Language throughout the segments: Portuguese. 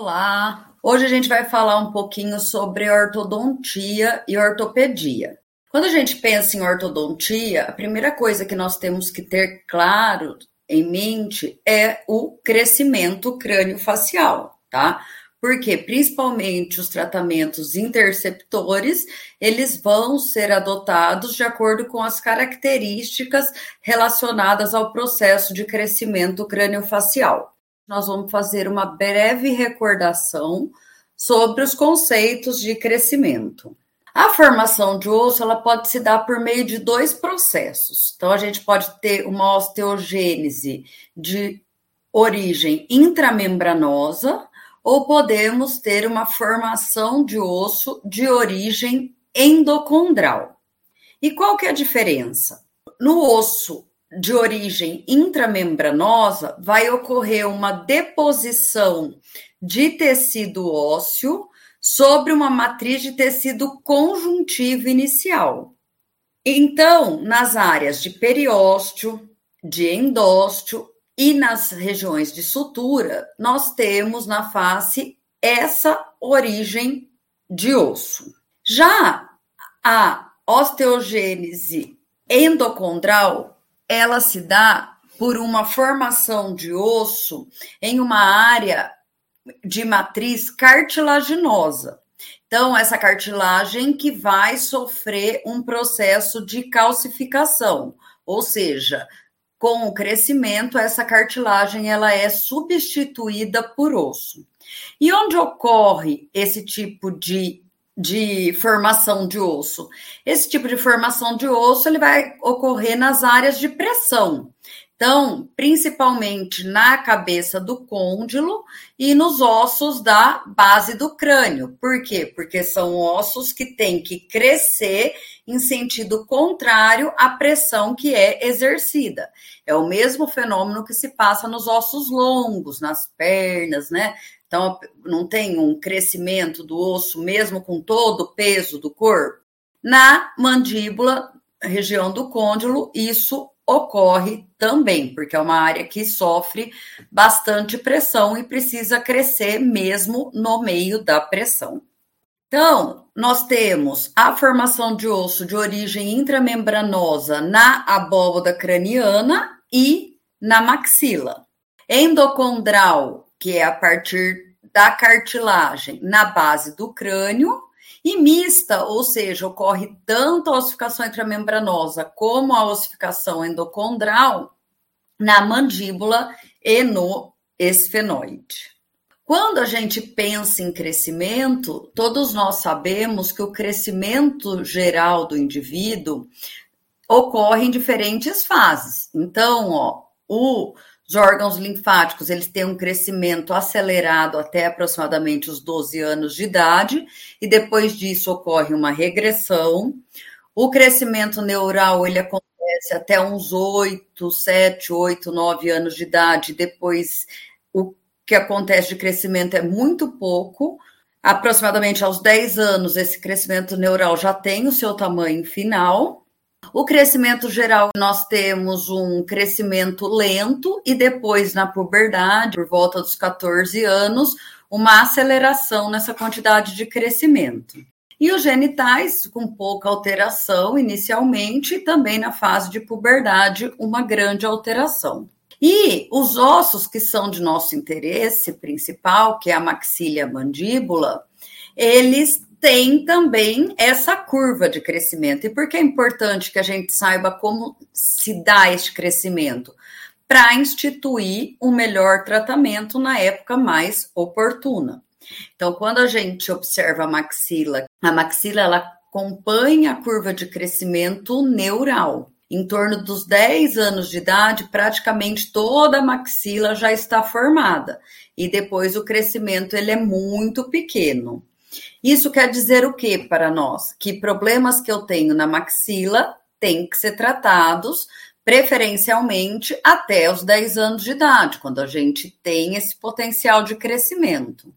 Olá! Hoje a gente vai falar um pouquinho sobre ortodontia e ortopedia. Quando a gente pensa em ortodontia, a primeira coisa que nós temos que ter claro em mente é o crescimento crânio-facial, tá? Porque principalmente os tratamentos interceptores, eles vão ser adotados de acordo com as características relacionadas ao processo de crescimento crânio-facial nós vamos fazer uma breve recordação sobre os conceitos de crescimento. A formação de osso ela pode se dar por meio de dois processos. Então, a gente pode ter uma osteogênese de origem intramembranosa ou podemos ter uma formação de osso de origem endocondral. E qual que é a diferença? No osso de origem intramembranosa, vai ocorrer uma deposição de tecido ósseo sobre uma matriz de tecido conjuntivo inicial. Então, nas áreas de periósteo, de endósteo e nas regiões de sutura, nós temos na face essa origem de osso. Já a osteogênese endocondral ela se dá por uma formação de osso em uma área de matriz cartilaginosa. Então, essa cartilagem que vai sofrer um processo de calcificação, ou seja, com o crescimento, essa cartilagem ela é substituída por osso. E onde ocorre esse tipo de de formação de osso. Esse tipo de formação de osso ele vai ocorrer nas áreas de pressão. Então, principalmente na cabeça do côndilo e nos ossos da base do crânio. Por quê? Porque são ossos que têm que crescer em sentido contrário à pressão que é exercida. É o mesmo fenômeno que se passa nos ossos longos, nas pernas, né? Então, não tem um crescimento do osso, mesmo com todo o peso do corpo. Na mandíbula, região do côndilo, isso ocorre também, porque é uma área que sofre bastante pressão e precisa crescer mesmo no meio da pressão. Então, nós temos a formação de osso de origem intramembranosa na abóboda craniana e na maxila. Endocondral que é a partir da cartilagem na base do crânio, e mista, ou seja, ocorre tanto a ossificação intramembranosa como a ossificação endocondral na mandíbula e no esfenoide. Quando a gente pensa em crescimento, todos nós sabemos que o crescimento geral do indivíduo ocorre em diferentes fases. Então, ó, o os órgãos linfáticos, eles têm um crescimento acelerado até aproximadamente os 12 anos de idade, e depois disso ocorre uma regressão. O crescimento neural, ele acontece até uns 8, 7, 8, 9 anos de idade, depois o que acontece de crescimento é muito pouco, aproximadamente aos 10 anos, esse crescimento neural já tem o seu tamanho final. O crescimento geral, nós temos um crescimento lento e depois, na puberdade, por volta dos 14 anos, uma aceleração nessa quantidade de crescimento. E os genitais, com pouca alteração inicialmente, e também na fase de puberdade, uma grande alteração. E os ossos que são de nosso interesse principal, que é a maxila mandíbula, eles tem também essa curva de crescimento. E por que é importante que a gente saiba como se dá este crescimento? Para instituir um melhor tratamento na época mais oportuna. Então, quando a gente observa a maxila, a maxila ela acompanha a curva de crescimento neural. Em torno dos 10 anos de idade, praticamente toda a maxila já está formada. E depois o crescimento ele é muito pequeno. Isso quer dizer o que para nós? Que problemas que eu tenho na maxila têm que ser tratados preferencialmente até os 10 anos de idade, quando a gente tem esse potencial de crescimento.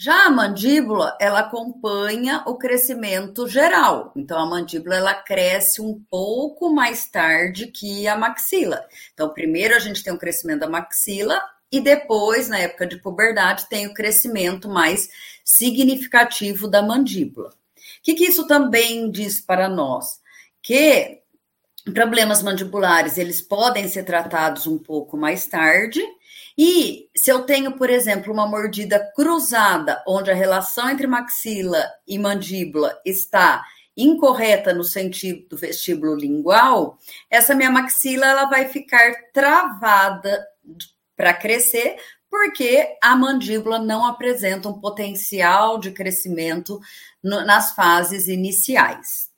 Já a mandíbula, ela acompanha o crescimento geral. Então a mandíbula ela cresce um pouco mais tarde que a maxila. Então primeiro a gente tem o crescimento da maxila e depois, na época de puberdade, tem o crescimento mais significativo da mandíbula. O que, que isso também diz para nós? Que problemas mandibulares eles podem ser tratados um pouco mais tarde. E se eu tenho, por exemplo, uma mordida cruzada, onde a relação entre maxila e mandíbula está incorreta no sentido do vestíbulo lingual, essa minha maxila ela vai ficar travada para crescer, porque a mandíbula não apresenta um potencial de crescimento no, nas fases iniciais.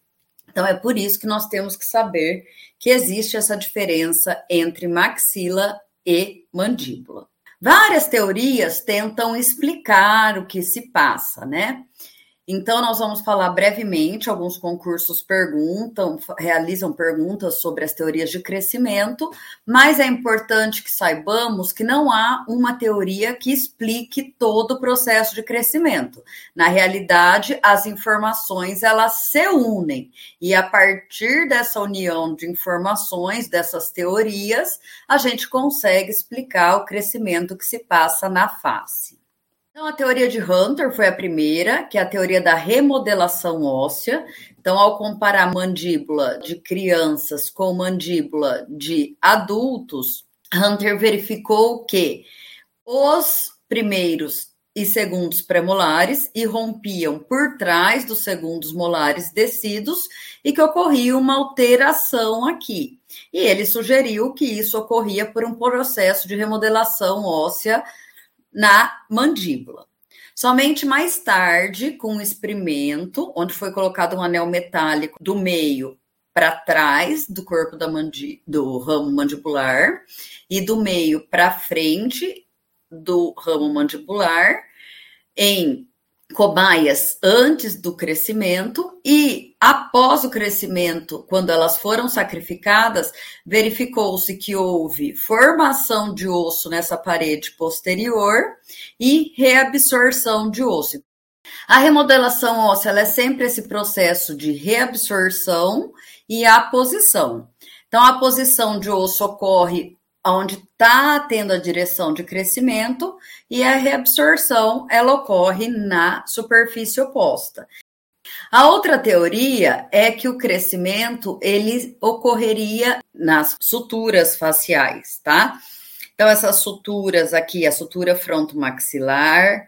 Então é por isso que nós temos que saber que existe essa diferença entre maxila e mandíbula. Várias teorias tentam explicar o que se passa, né? Então, nós vamos falar brevemente. Alguns concursos perguntam, realizam perguntas sobre as teorias de crescimento, mas é importante que saibamos que não há uma teoria que explique todo o processo de crescimento. Na realidade, as informações elas se unem e a partir dessa união de informações, dessas teorias, a gente consegue explicar o crescimento que se passa na face. Então, a teoria de Hunter foi a primeira, que é a teoria da remodelação óssea. Então, ao comparar mandíbula de crianças com mandíbula de adultos, Hunter verificou que os primeiros e segundos premolares irrompiam por trás dos segundos molares descidos e que ocorria uma alteração aqui. E ele sugeriu que isso ocorria por um processo de remodelação óssea na mandíbula. Somente mais tarde, com um experimento, onde foi colocado um anel metálico do meio para trás do corpo da mandi do ramo mandibular e do meio para frente do ramo mandibular em cobaias antes do crescimento e após o crescimento, quando elas foram sacrificadas, verificou-se que houve formação de osso nessa parede posterior e reabsorção de osso. A remodelação óssea é sempre esse processo de reabsorção e a posição. Então, a posição de osso ocorre onde está tendo a direção de crescimento e a reabsorção ela ocorre na superfície oposta. A outra teoria é que o crescimento ele ocorreria nas suturas faciais, tá? Então essas suturas aqui, a sutura frontomaxilar,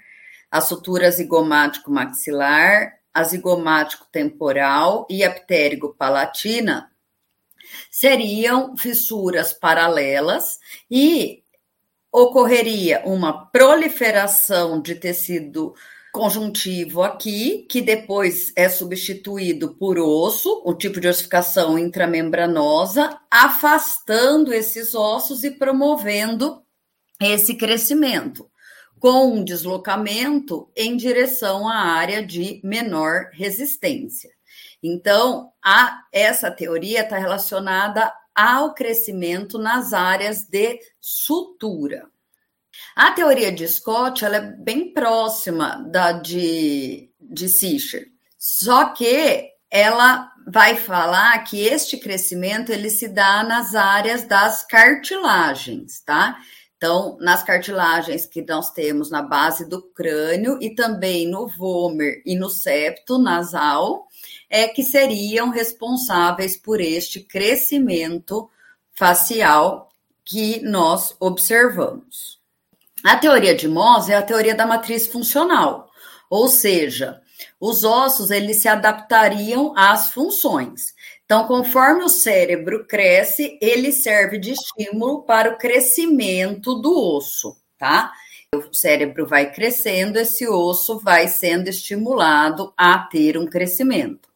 a sutura zigomático maxilar, a zigomático temporal e a ptérigo palatina seriam fissuras paralelas e ocorreria uma proliferação de tecido conjuntivo aqui, que depois é substituído por osso, um tipo de ossificação intramembranosa, afastando esses ossos e promovendo esse crescimento, com um deslocamento em direção à área de menor resistência. Então, a, essa teoria está relacionada ao crescimento nas áreas de sutura. A teoria de Scott ela é bem próxima da de, de só que ela vai falar que este crescimento ele se dá nas áreas das cartilagens, tá? Então, nas cartilagens que nós temos na base do crânio e também no vômer e no septo nasal, é que seriam responsáveis por este crescimento facial que nós observamos. A teoria de Mohs é a teoria da matriz funcional, ou seja, os ossos eles se adaptariam às funções. Então, conforme o cérebro cresce, ele serve de estímulo para o crescimento do osso, tá? O cérebro vai crescendo, esse osso vai sendo estimulado a ter um crescimento.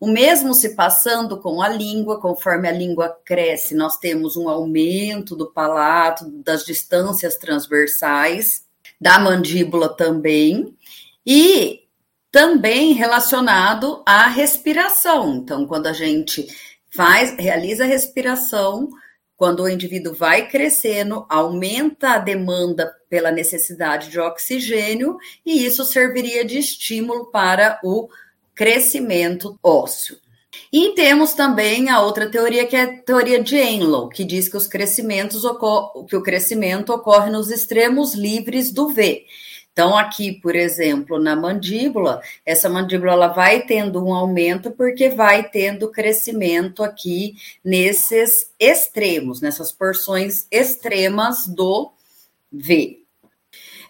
O mesmo se passando com a língua, conforme a língua cresce, nós temos um aumento do palato, das distâncias transversais, da mandíbula também, e também relacionado à respiração. Então, quando a gente faz, realiza a respiração, quando o indivíduo vai crescendo, aumenta a demanda pela necessidade de oxigênio, e isso serviria de estímulo para o crescimento ósseo. E temos também a outra teoria, que é a teoria de Enlow, que diz que, os crescimentos que o crescimento ocorre nos extremos livres do V. Então, aqui, por exemplo, na mandíbula, essa mandíbula ela vai tendo um aumento porque vai tendo crescimento aqui nesses extremos, nessas porções extremas do V.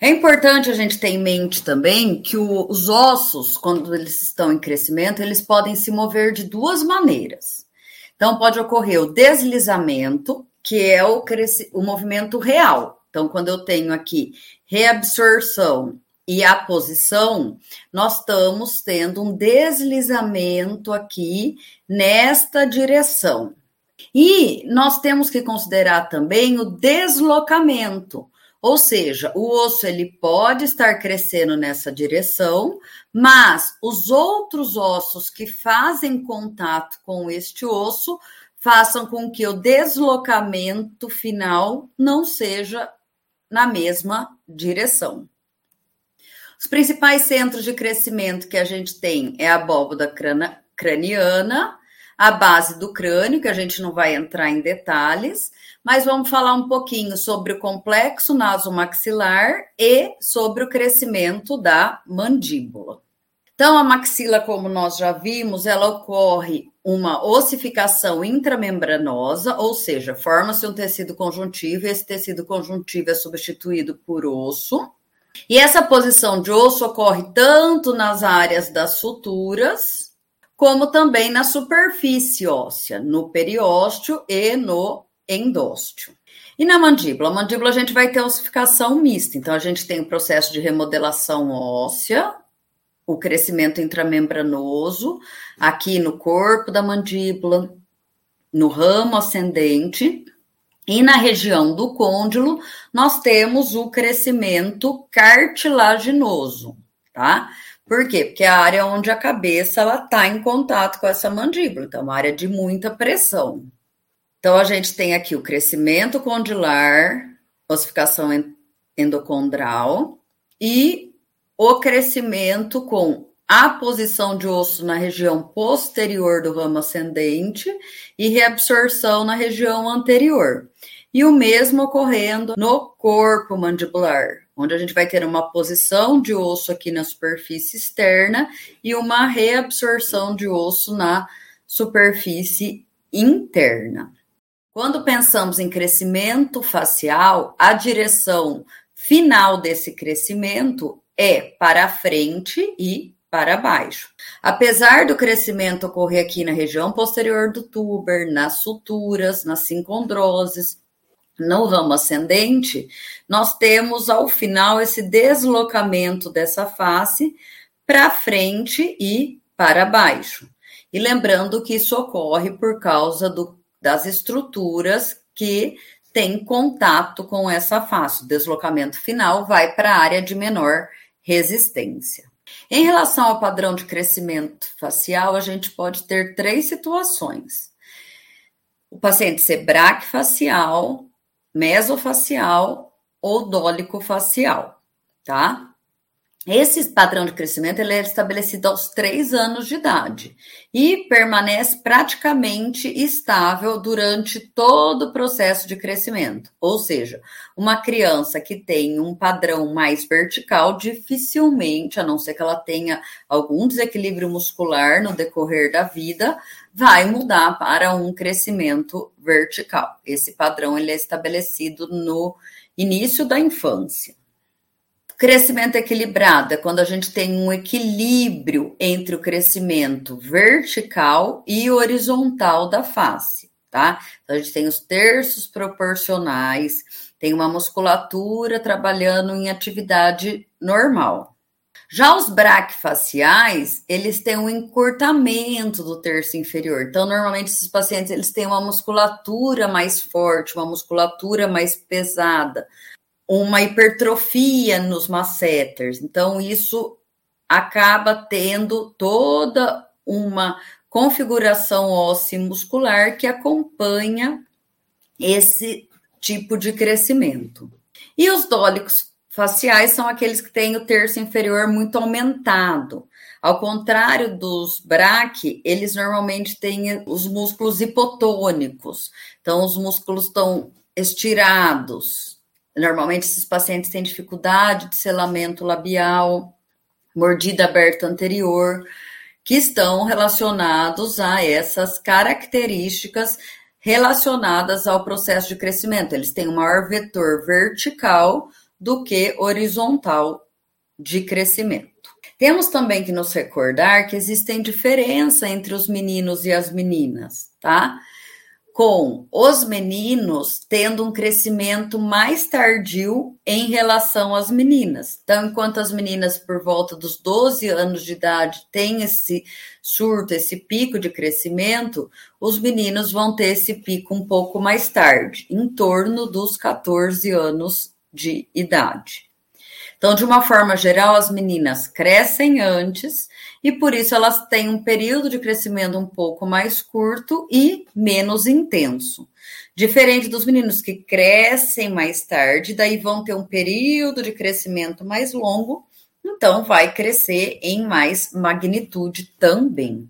É importante a gente ter em mente também que o, os ossos, quando eles estão em crescimento, eles podem se mover de duas maneiras. Então, pode ocorrer o deslizamento, que é o, o movimento real. Então, quando eu tenho aqui reabsorção e a posição, nós estamos tendo um deslizamento aqui nesta direção. E nós temos que considerar também o deslocamento. Ou seja, o osso ele pode estar crescendo nessa direção, mas os outros ossos que fazem contato com este osso façam com que o deslocamento final não seja na mesma direção. Os principais centros de crescimento que a gente tem é a abóboda craniana, a base do crânio, que a gente não vai entrar em detalhes, mas vamos falar um pouquinho sobre o complexo nasomaxilar e sobre o crescimento da mandíbula. Então, a maxila, como nós já vimos, ela ocorre uma ossificação intramembranosa, ou seja, forma-se um tecido conjuntivo e esse tecido conjuntivo é substituído por osso. E essa posição de osso ocorre tanto nas áreas das suturas, como também na superfície óssea, no periósteo e no endósteo. E na mandíbula? A mandíbula a gente vai ter ossificação mista, então a gente tem o processo de remodelação óssea, o crescimento intramembranoso, aqui no corpo da mandíbula, no ramo ascendente, e na região do côndilo, nós temos o crescimento cartilaginoso, tá? Por quê? Porque é a área onde a cabeça ela está em contato com essa mandíbula, então, é uma área de muita pressão. Então, a gente tem aqui o crescimento condilar, ossificação endocondral e o crescimento com a posição de osso na região posterior do ramo ascendente e reabsorção na região anterior. E o mesmo ocorrendo no corpo mandibular, onde a gente vai ter uma posição de osso aqui na superfície externa e uma reabsorção de osso na superfície interna. Quando pensamos em crescimento facial, a direção final desse crescimento é para frente e para baixo. Apesar do crescimento ocorrer aqui na região posterior do tuber, nas suturas, nas sincondroses, no ramo ascendente, nós temos ao final esse deslocamento dessa face para frente e para baixo. E lembrando que isso ocorre por causa do das estruturas que têm contato com essa face. O deslocamento final vai para a área de menor resistência. Em relação ao padrão de crescimento facial, a gente pode ter três situações. O paciente ser braquifacial, mesofacial ou dólico facial, tá? Esse padrão de crescimento ele é estabelecido aos três anos de idade e permanece praticamente estável durante todo o processo de crescimento. Ou seja, uma criança que tem um padrão mais vertical, dificilmente, a não ser que ela tenha algum desequilíbrio muscular no decorrer da vida, vai mudar para um crescimento vertical. Esse padrão ele é estabelecido no início da infância. Crescimento equilibrado é quando a gente tem um equilíbrio entre o crescimento vertical e horizontal da face, tá? Então, a gente tem os terços proporcionais, tem uma musculatura trabalhando em atividade normal. Já os braquifaciais, eles têm um encurtamento do terço inferior. Então, normalmente, esses pacientes, eles têm uma musculatura mais forte, uma musculatura mais pesada uma hipertrofia nos masseters. Então, isso acaba tendo toda uma configuração óssea muscular que acompanha esse tipo de crescimento. E os dólicos faciais são aqueles que têm o terço inferior muito aumentado. Ao contrário dos braque, eles normalmente têm os músculos hipotônicos. Então, os músculos estão estirados. Normalmente, esses pacientes têm dificuldade de selamento labial, mordida aberta anterior, que estão relacionados a essas características relacionadas ao processo de crescimento. Eles têm um maior vetor vertical do que horizontal de crescimento. Temos também que nos recordar que existem diferença entre os meninos e as meninas, tá? Com os meninos tendo um crescimento mais tardio em relação às meninas. Então, enquanto as meninas por volta dos 12 anos de idade têm esse surto, esse pico de crescimento, os meninos vão ter esse pico um pouco mais tarde, em torno dos 14 anos de idade. Então, de uma forma geral, as meninas crescem antes e por isso elas têm um período de crescimento um pouco mais curto e menos intenso. Diferente dos meninos que crescem mais tarde, daí vão ter um período de crescimento mais longo, então vai crescer em mais magnitude também.